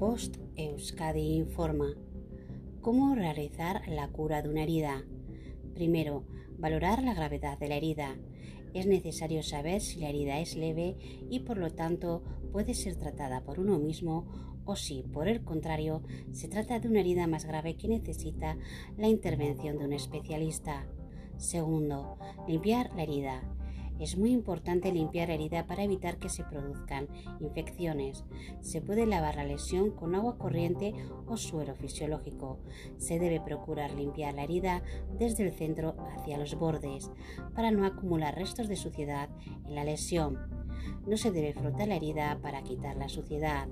Post Euskadi informa cómo realizar la cura de una herida. Primero, valorar la gravedad de la herida. Es necesario saber si la herida es leve y por lo tanto puede ser tratada por uno mismo o si, por el contrario, se trata de una herida más grave que necesita la intervención de un especialista. Segundo, limpiar la herida. Es muy importante limpiar la herida para evitar que se produzcan infecciones. Se puede lavar la lesión con agua corriente o suero fisiológico. Se debe procurar limpiar la herida desde el centro hacia los bordes para no acumular restos de suciedad en la lesión. No se debe frotar la herida para quitar la suciedad.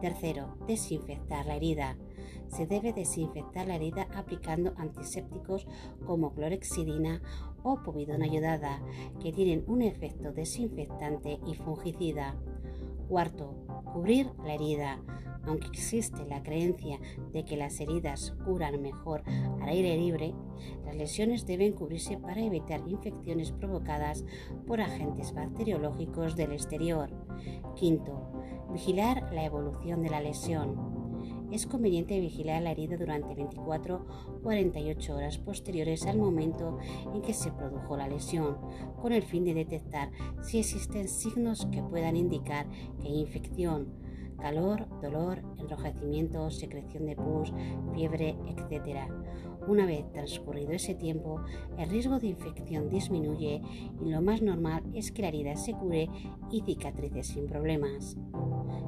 Tercero, desinfectar la herida. Se debe desinfectar la herida aplicando antisépticos como clorexidina o povidona ayudada, que tienen un efecto desinfectante y fungicida. Cuarto, cubrir la herida. Aunque existe la creencia de que las heridas curan mejor al aire libre, las lesiones deben cubrirse para evitar infecciones provocadas por agentes bacteriológicos del exterior. Quinto, vigilar la evolución de la lesión es conveniente vigilar la herida durante 24-48 horas posteriores al momento en que se produjo la lesión, con el fin de detectar si existen signos que puedan indicar que hay infección, calor, dolor, enrojecimiento, secreción de pus, fiebre, etc. Una vez transcurrido ese tiempo, el riesgo de infección disminuye y lo más normal es que la herida se cure y cicatrice sin problemas.